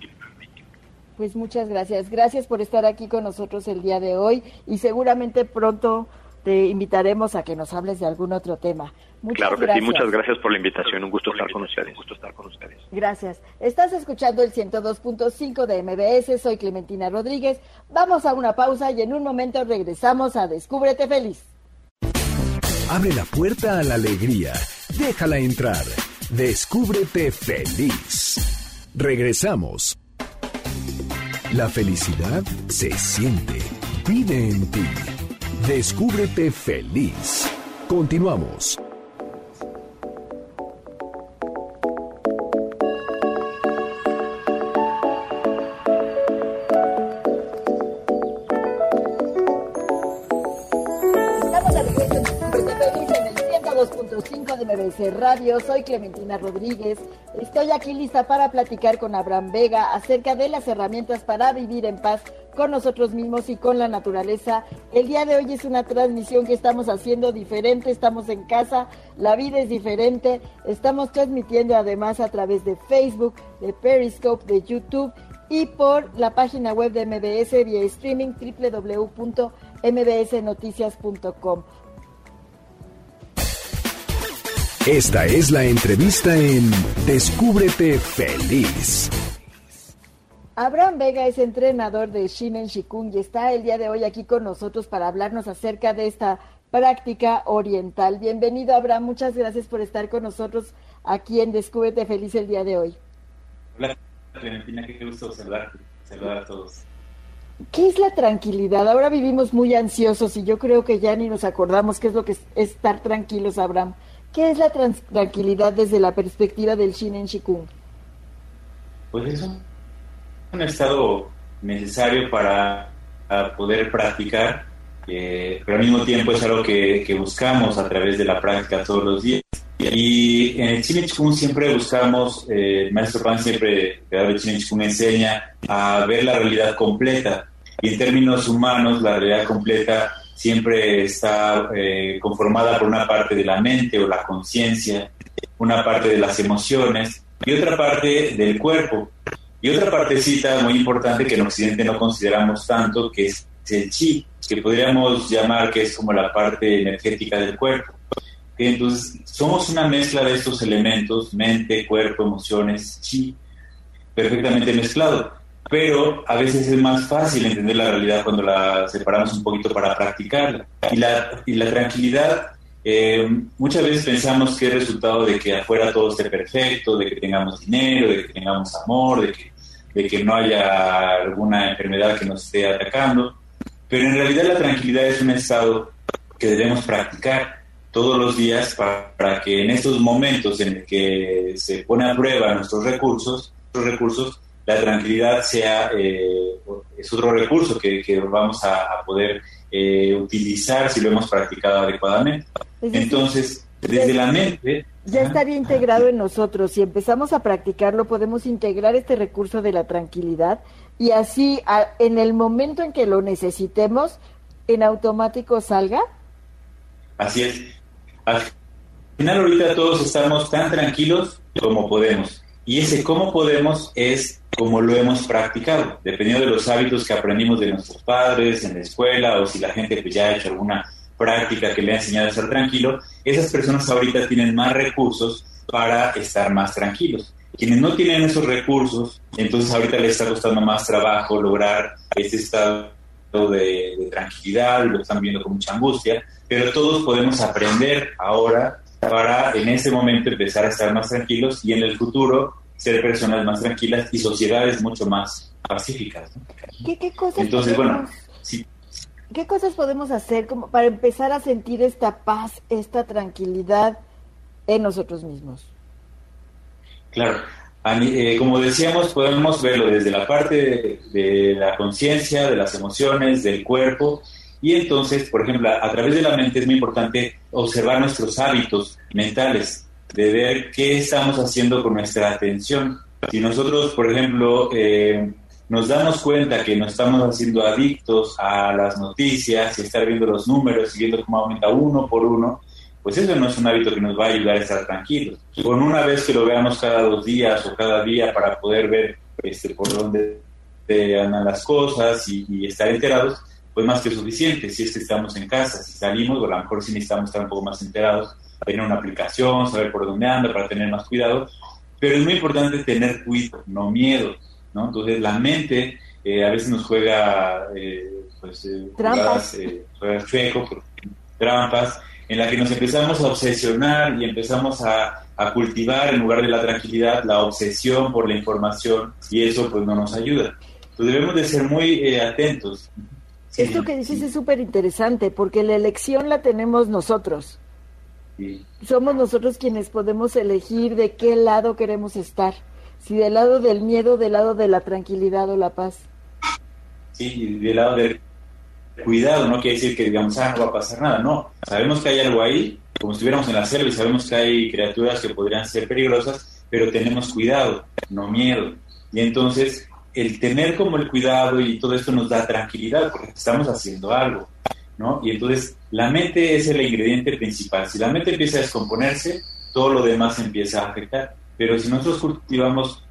Pues muchas gracias. Gracias por estar aquí con nosotros el día de hoy y seguramente pronto te invitaremos a que nos hables de algún otro tema. Muchas claro que sí, muchas gracias por la invitación, un gusto estar con ustedes. gusto estar con ustedes. Gracias. Estás escuchando el 102.5 de MBS, soy Clementina Rodríguez. Vamos a una pausa y en un momento regresamos a Descúbrete Feliz. Abre la puerta a la alegría, déjala entrar. Descúbrete feliz. Regresamos. La felicidad se siente, vive en ti. Descúbrete feliz. Continuamos. Estamos a regreso en Descúbrete Feliz en el 102.5 de MBC Radio. Soy Clementina Rodríguez. Estoy aquí lista para platicar con Abraham Vega acerca de las herramientas para vivir en paz con nosotros mismos y con la naturaleza. El día de hoy es una transmisión que estamos haciendo diferente, estamos en casa, la vida es diferente, estamos transmitiendo además a través de Facebook, de Periscope, de YouTube y por la página web de MBS vía streaming www.mbsnoticias.com. Esta es la entrevista en Descúbrete Feliz. Abraham Vega es entrenador de Shinen Shikun y está el día de hoy aquí con nosotros para hablarnos acerca de esta práctica oriental. Bienvenido Abraham, muchas gracias por estar con nosotros aquí en Descúbrete Feliz el día de hoy. Hola Clementina, qué gusto saludarte, saludar a todos. ¿Qué es la tranquilidad? Ahora vivimos muy ansiosos y yo creo que ya ni nos acordamos qué es lo que es estar tranquilos, Abraham. ¿Qué es la tranquilidad desde la perspectiva del Shinen Shikun? Pues es un, estado necesario para, poder practicar, eh, pero al mismo tiempo es algo que, buscamos a través de la práctica todos los días. Y en el Shinen Shikun siempre buscamos, eh, el maestro Pan siempre, el Shinen Shikun enseña a ver la realidad completa. Y en términos humanos, la realidad completa siempre está eh, conformada por una parte de la mente o la conciencia, una parte de las emociones y otra parte del cuerpo. Y otra partecita muy importante que en Occidente no consideramos tanto, que es el chi, que podríamos llamar que es como la parte energética del cuerpo. Entonces, somos una mezcla de estos elementos, mente, cuerpo, emociones, chi, perfectamente mezclado pero a veces es más fácil entender la realidad cuando la separamos un poquito para practicarla. Y la, y la tranquilidad, eh, muchas veces pensamos que es resultado de que afuera todo esté perfecto, de que tengamos dinero, de que tengamos amor, de que, de que no haya alguna enfermedad que nos esté atacando, pero en realidad la tranquilidad es un estado que debemos practicar todos los días para, para que en estos momentos en que se pone a prueba nuestros recursos, nuestros recursos la tranquilidad sea eh, es otro recurso que, vamos a, poder eh, utilizar si lo hemos practicado adecuadamente. Entonces, desde la mente... Ya estaría integrado en nosotros. Si empezamos a practicarlo, podemos integrar este recurso de la tranquilidad y así en el momento en que lo necesitemos, en automático salga. Así es. Al final ahorita todos estamos tan tranquilos como podemos. Y ese cómo podemos es como lo hemos practicado, dependiendo de los hábitos que aprendimos de nuestros padres en la escuela o si la gente pues, ya ha hecho alguna práctica que le ha enseñado a estar tranquilo, esas personas ahorita tienen más recursos para estar más tranquilos. Quienes no tienen esos recursos, entonces ahorita les está costando más trabajo lograr ese estado de, de tranquilidad, lo están viendo con mucha angustia, pero todos podemos aprender ahora para en este momento empezar a estar más tranquilos y en el futuro ser personas más tranquilas y sociedades mucho más pacíficas. ¿Qué, cosas Entonces, bueno, ¿qué cosas podemos hacer como para empezar a sentir esta paz, esta tranquilidad en nosotros mismos? Claro, eh, como decíamos, podemos verlo desde la parte de, la conciencia, de las emociones, del cuerpo, y entonces, por ejemplo, a través de la mente es muy importante observar nuestros hábitos mentales, de ver qué estamos haciendo con nuestra atención. Si nosotros, por ejemplo, eh, nos damos cuenta que nos estamos haciendo adictos a las noticias y estar viendo los números y viendo cómo aumenta uno por uno, pues eso no es un hábito que nos va a ayudar a estar tranquilos. Con una vez que lo veamos cada dos días o cada día para poder ver este, por dónde andan las cosas y, estar enterados, pues más que suficiente. Si es que estamos en casa, si salimos, o a lo mejor sí necesitamos estar un poco más enterados tener una aplicación, saber por dónde anda para tener más cuidado, pero es muy importante tener cuidado, no miedo, ¿no? Entonces la mente eh, a veces nos juega, eh, pues, eh, trampas. juega trampas, en la que nos empezamos a obsesionar y empezamos a, a, cultivar en lugar de la tranquilidad la obsesión por la información y eso pues no nos ayuda. Entonces debemos de ser muy atentos. Esto que dices es súper interesante porque la elección la tenemos nosotros. Somos nosotros quienes podemos elegir de qué lado queremos estar, si del lado del miedo, del lado de la tranquilidad o la paz. Sí, del lado del cuidado, no quiere decir que digamos, ah, no va a pasar nada, no. Sabemos que hay algo ahí, como estuviéramos en la selva y sabemos que hay criaturas que podrían ser peligrosas, pero tenemos cuidado, no miedo. Y entonces el tener como el cuidado y todo esto nos da tranquilidad porque estamos haciendo algo, ¿no? Y entonces la mente es el ingrediente principal. Si la mente empieza a descomponerse, todo lo demás empieza a afectar. Pero si nosotros cultivamos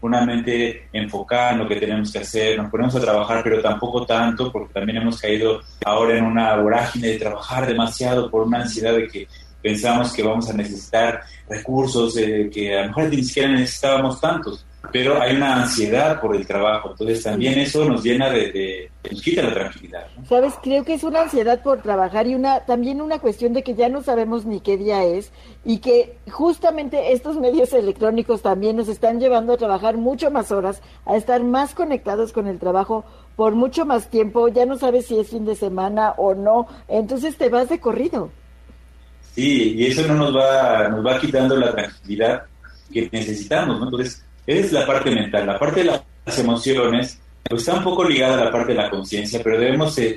una mente enfocada en lo que tenemos que hacer, nos ponemos a trabajar, pero tampoco tanto, porque también hemos caído ahora en una vorágine de trabajar demasiado por una ansiedad de que pensamos que vamos a necesitar recursos eh, que a lo mejor ni siquiera necesitábamos tantos pero hay una ansiedad por el trabajo, entonces también eso nos llena de, nos quita la tranquilidad. Sabes, creo que es una ansiedad por trabajar y una también una cuestión de que ya no sabemos ni qué día es y que justamente estos medios electrónicos también nos están llevando a trabajar mucho más horas, a estar más conectados con el trabajo por mucho más tiempo, ya no sabes si es fin de semana o no, entonces te vas de corrido. Sí, y eso no nos va, nos va quitando la tranquilidad que necesitamos, ¿no? Entonces, es la parte mental. La parte de las emociones pues está un poco ligada a la parte de la conciencia, pero debemos, eh,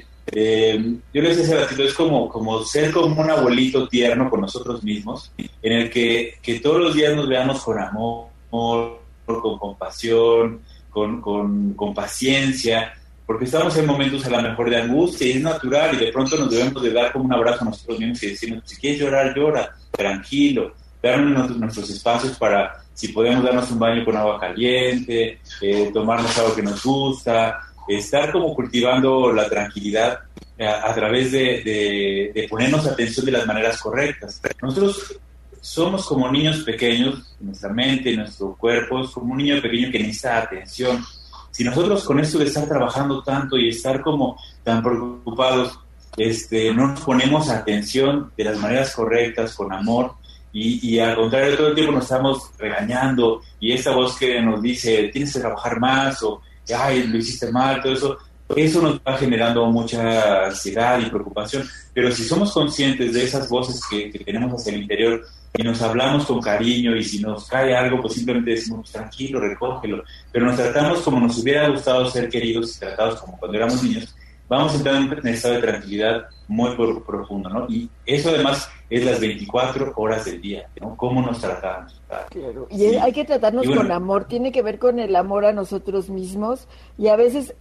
yo les decía hace es como, como ser como un abuelito tierno con nosotros mismos, en el que, que todos los días nos veamos con amor, con compasión, con, con, con paciencia, porque estamos en momentos a lo mejor de angustia y es natural y de pronto nos debemos de dar como un abrazo a nosotros mismos y decirnos, si quieres llorar, llora, tranquilo, darnos nuestros espacios para si podemos darnos un baño con agua caliente, eh, tomarnos algo que nos gusta, estar como cultivando la tranquilidad a, través de, ponernos atención de las maneras correctas. Nosotros somos como niños pequeños, nuestra mente, nuestro cuerpo, es como un niño pequeño que necesita atención. Si nosotros con esto de estar trabajando tanto y estar como tan preocupados, este, no nos ponemos atención de las maneras correctas, con amor, y, al contrario, todo el tiempo nos estamos regañando y esa voz que nos dice, tienes que trabajar más o, ay, lo hiciste mal, todo eso, eso nos va generando mucha ansiedad y preocupación. Pero si somos conscientes de esas voces que, tenemos hacia el interior y nos hablamos con cariño y si nos cae algo, pues simplemente decimos, tranquilo, recógelo. Pero nos tratamos como nos hubiera gustado ser queridos y tratados como cuando éramos niños, vamos a entrar en un estado de tranquilidad muy profundo, ¿no? Y eso además es las 24 horas del día, ¿no? ¿Cómo nos tratamos? Claro, y hay que tratarnos con amor, tiene que ver con el amor a nosotros mismos y a veces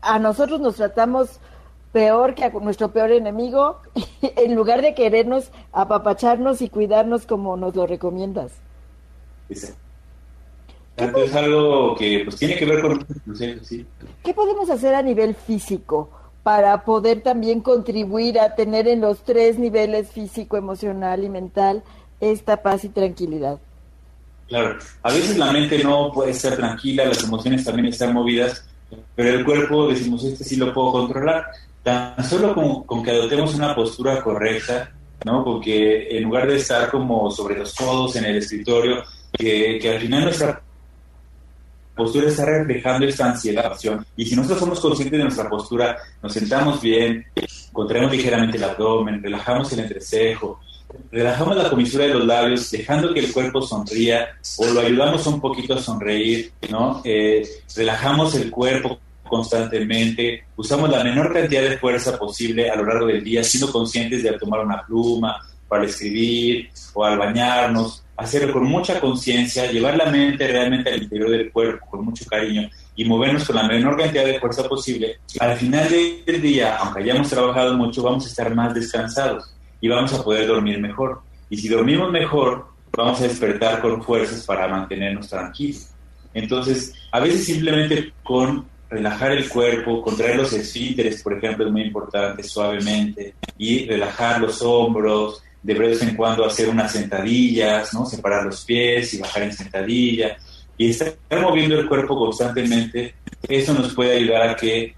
a nosotros nos tratamos peor que a nuestro peor enemigo en lugar de querernos apapacharnos y cuidarnos como nos lo recomiendas. Es algo que pues tiene que ver con... ¿sí? ¿Qué podemos hacer a nivel físico? para poder también contribuir a tener en los tres niveles físico, emocional y mental esta paz y tranquilidad. Claro, a veces la mente no puede estar tranquila, las emociones también están movidas, pero el cuerpo, decimos, este sí lo puedo controlar. Tan solo con, con que adoptemos una postura correcta, ¿no? Porque en lugar de estar como sobre los codos en el escritorio, que, que al final nuestra postura está reflejando esta ansiedad. Y si nosotros somos conscientes de nuestra postura, nos sentamos bien, contraemos ligeramente el abdomen, relajamos el entrecejo, relajamos la comisura de los labios, dejando que el cuerpo sonría o lo ayudamos un poquito a sonreír, ¿no? Eh, relajamos el cuerpo constantemente, usamos la menor cantidad de fuerza posible a lo largo del día, siendo conscientes de tomar una pluma para escribir o al bañarnos, hacerlo con mucha conciencia, llevar la mente realmente al interior del cuerpo con mucho cariño y movernos con la menor cantidad de fuerza posible, al final del día, aunque hayamos trabajado mucho, vamos a estar más descansados y vamos a poder dormir mejor. Y si dormimos mejor, vamos a despertar con fuerzas para mantenernos tranquilos. Entonces, a veces simplemente con relajar el cuerpo, contraer los esfínteres, por ejemplo, es muy importante, suavemente, y relajar los hombros, de vez en cuando hacer unas sentadillas, ¿no? Separar los pies y bajar en sentadilla. Y estar moviendo el cuerpo constantemente, eso nos puede ayudar a que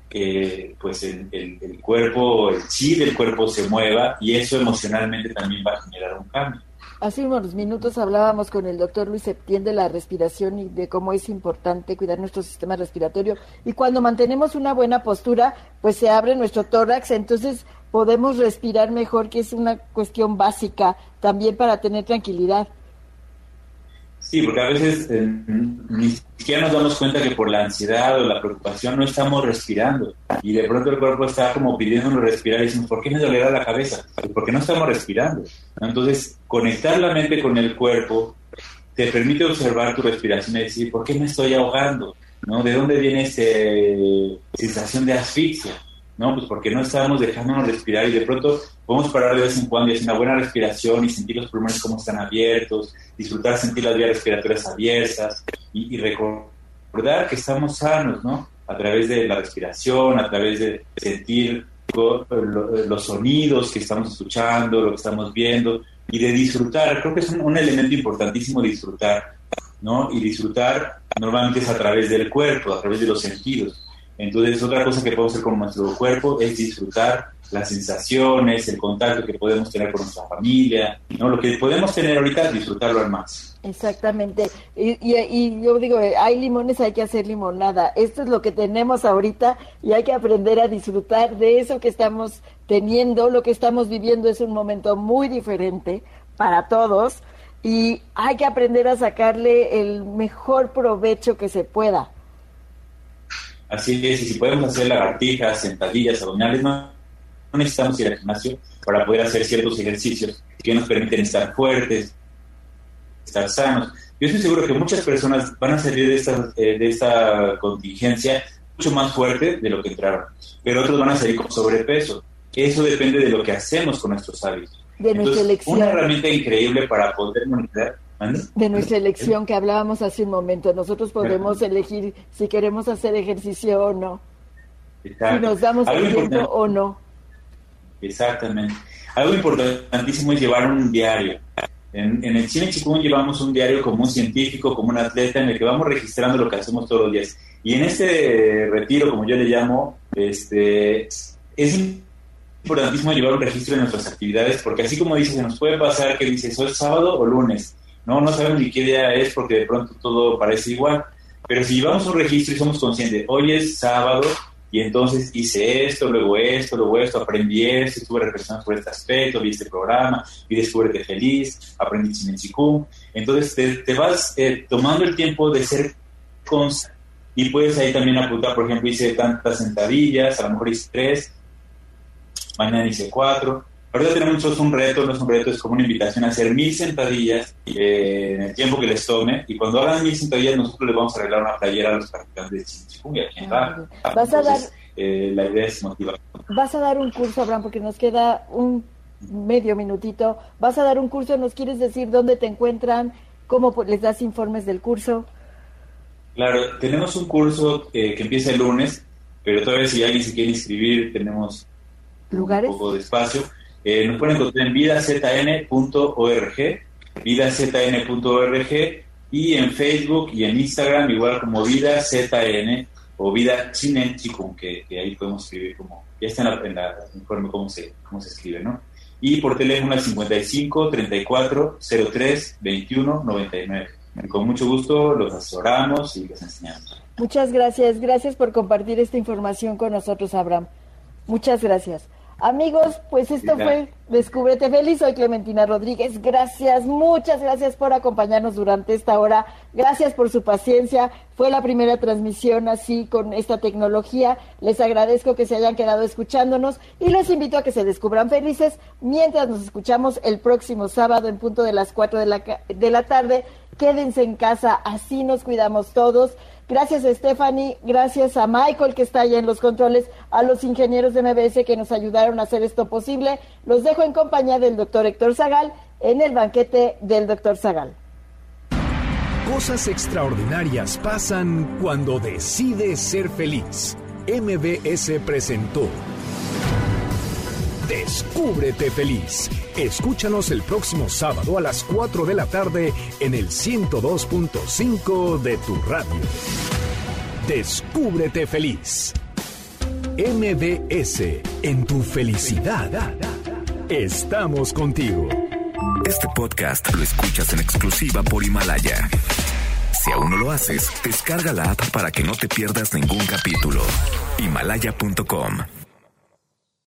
pues el, el, cuerpo, el chi del cuerpo se mueva y eso emocionalmente también va a generar un cambio. Hace unos minutos hablábamos con el doctor Luis Septién de la respiración y de cómo es importante cuidar nuestro sistema respiratorio. Y cuando mantenemos una buena postura, pues se abre nuestro tórax, entonces podemos respirar mejor, que es una cuestión básica también para tener tranquilidad. Sí, porque a veces eh, ni siquiera nos damos cuenta que por la ansiedad o la preocupación no estamos respirando y de pronto el cuerpo está como pidiéndonos respirar y decimos, ¿por qué me dolerá la cabeza? Porque no estamos respirando. Entonces, conectar la mente con el cuerpo te permite observar tu respiración y decir, ¿por qué me estoy ahogando? ¿No? ¿De dónde viene esta sensación de asfixia? ¿No? Pues porque no estamos dejándonos respirar y de pronto podemos parar de vez en cuando y hacer una buena respiración y sentir los pulmones como están abiertos, disfrutar sentir las vías respiratorias abiertas y, recordar que estamos sanos, ¿no? A través de la respiración, a través de sentir los sonidos que estamos escuchando, lo que estamos viendo y de disfrutar. Creo que es un, elemento importantísimo disfrutar, ¿no? Y disfrutar normalmente es a través del cuerpo, a través de los sentidos. Entonces, otra cosa que podemos hacer con nuestro cuerpo es disfrutar las sensaciones, el contacto que podemos tener con nuestra familia, ¿no? Lo que podemos tener ahorita, disfrutarlo al más. Exactamente. Y, y, yo digo, hay limones, hay que hacer limonada. Esto es lo que tenemos ahorita y hay que aprender a disfrutar de eso que estamos teniendo. Lo que estamos viviendo es un momento muy diferente para todos y hay que aprender a sacarle el mejor provecho que se pueda. Así es, y si podemos hacer lagartijas, sentadillas, abdominales, no no necesitamos ir al gimnasio para poder hacer ciertos ejercicios que nos permiten estar fuertes, estar sanos. Yo estoy seguro que muchas personas van a salir de esta, eh, de esta contingencia mucho más fuerte de lo que entraron, pero otros van a salir con sobrepeso. Eso depende de lo que hacemos con nuestros hábitos. De elección. Una herramienta increíble para poder monitorear. De nuestra elección que hablábamos hace un momento. Nosotros podemos elegir si queremos hacer ejercicio o no. Si nos damos tiempo o no. Exactamente. Algo importantísimo es llevar un diario. En, el Cine Chikung llevamos un diario como un científico, como un atleta, en el que vamos registrando lo que hacemos todos los días. Y en este retiro, como yo le llamo, este, es importantísimo llevar un registro de nuestras actividades, porque así como dice, se nos puede pasar que dice, ¿soy sábado o lunes? No, no sabemos ni qué día es porque de pronto todo parece igual. Pero si llevamos un registro y somos conscientes, hoy es sábado, y entonces hice esto, luego esto, luego esto, aprendí esto, estuve reflexionando sobre este aspecto, vi este programa, vi Descúbrete Feliz, aprendí Chinen Entonces te, vas eh, tomando el tiempo de ser constante y puedes ahí también apuntar, por ejemplo, hice tantas sentadillas, a lo mejor hice tres, mañana hice cuatro. Ahorita tenemos un reto, no es un reto, es como una invitación a hacer mil sentadillas eh, en el tiempo que les tome. Y cuando hagan mil sentadillas, nosotros les vamos a arreglar una playera a los practicantes de Chikung aquí en ah, Vas a dar, eh, la idea es motivar. Vas a dar un curso, Abraham, porque nos queda un medio minutito. Vas a dar un curso, ¿nos quieres decir dónde te encuentran? ¿Cómo les das informes del curso? Claro, tenemos un curso eh, que empieza el lunes, pero todavía si alguien se quiere inscribir, tenemos ¿Lugares? un poco de espacio. Eh, nos pueden encontrar en vidazn.org, vidazn.org y en Facebook y en Instagram igual como VidaZN o Vida Chinen que, que, ahí podemos escribir como, ya está en la, informe cómo se, cómo se escribe, ¿no? Y por teléfono al 55 34 03 21 99. con mucho gusto los asesoramos y les enseñamos. Muchas gracias, gracias por compartir esta información con nosotros, Abraham. Muchas gracias. Amigos, pues esto fue Descúbrete Feliz. Soy Clementina Rodríguez. Gracias, muchas gracias por acompañarnos durante esta hora. Gracias por su paciencia. Fue la primera transmisión así con esta tecnología. Les agradezco que se hayan quedado escuchándonos y les invito a que se descubran felices mientras nos escuchamos el próximo sábado en punto de las 4 de la, de la tarde. Quédense en casa, así nos cuidamos todos. Gracias a Stephanie, gracias a Michael que está allá en los controles, a los ingenieros de MBS que nos ayudaron a hacer esto posible. Los dejo en compañía del doctor Héctor Zagal en el banquete del doctor Zagal. Cosas extraordinarias pasan cuando decides ser feliz. MBS presentó Descúbrete feliz. Escúchanos el próximo sábado a las 4 de la tarde en el 102.5 de tu radio. Descúbrete feliz. MBS, en tu felicidad. Estamos contigo. Este podcast lo escuchas en exclusiva por Himalaya. Si aún no lo haces, descarga la app para que no te pierdas ningún capítulo. Himalaya.com